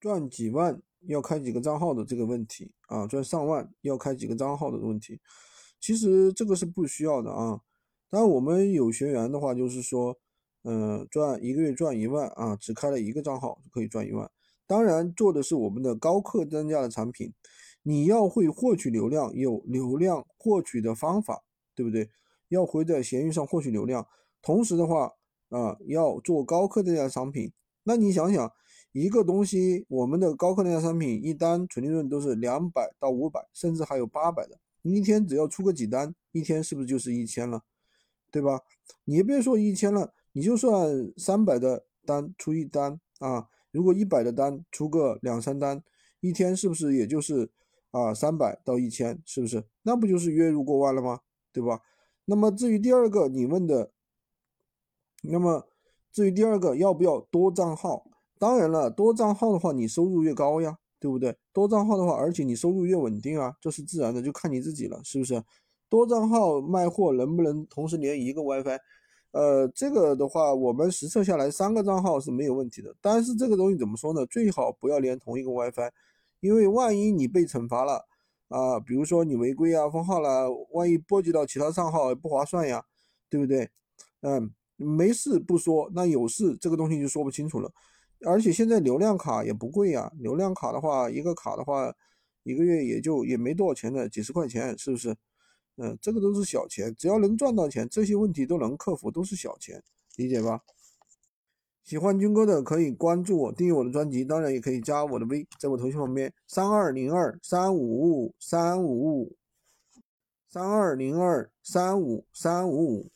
赚几万要开几个账号的这个问题啊，赚上万要开几个账号的问题，其实这个是不需要的啊。当然我们有学员的话，就是说，嗯，赚一个月赚一万啊，只开了一个账号就可以赚一万。当然做的是我们的高客单价的产品，你要会获取流量，有流量获取的方法，对不对？要会在闲鱼上获取流量，同时的话啊，要做高客单价产品。那你想想，一个东西，我们的高客单价商品一单纯利润都是两百到五百，甚至还有八百的，你一天只要出个几单，一天是不是就是一千了？对吧？你别说一千了，你就算三百的单出一单啊。如果一百的单出个两三单，一天是不是也就是啊三百到一千，是不是？那不就是月入过万了吗？对吧？那么至于第二个你问的，那么至于第二个要不要多账号？当然了，多账号的话你收入越高呀，对不对？多账号的话，而且你收入越稳定啊，这是自然的，就看你自己了，是不是？多账号卖货能不能同时连一个 WiFi？呃，这个的话，我们实测下来三个账号是没有问题的。但是这个东西怎么说呢？最好不要连同一个 WiFi，因为万一你被惩罚了啊，比如说你违规啊、封号了，万一波及到其他账号不划算呀，对不对？嗯，没事不说，那有事这个东西就说不清楚了。而且现在流量卡也不贵呀，流量卡的话，一个卡的话，一个月也就也没多少钱的，几十块钱，是不是？嗯，这个都是小钱，只要能赚到钱，这些问题都能克服，都是小钱，理解吧？喜欢军哥的可以关注我，订阅我的专辑，当然也可以加我的微，在我头像旁边三二零二三五五三五五三二零二三五三五五。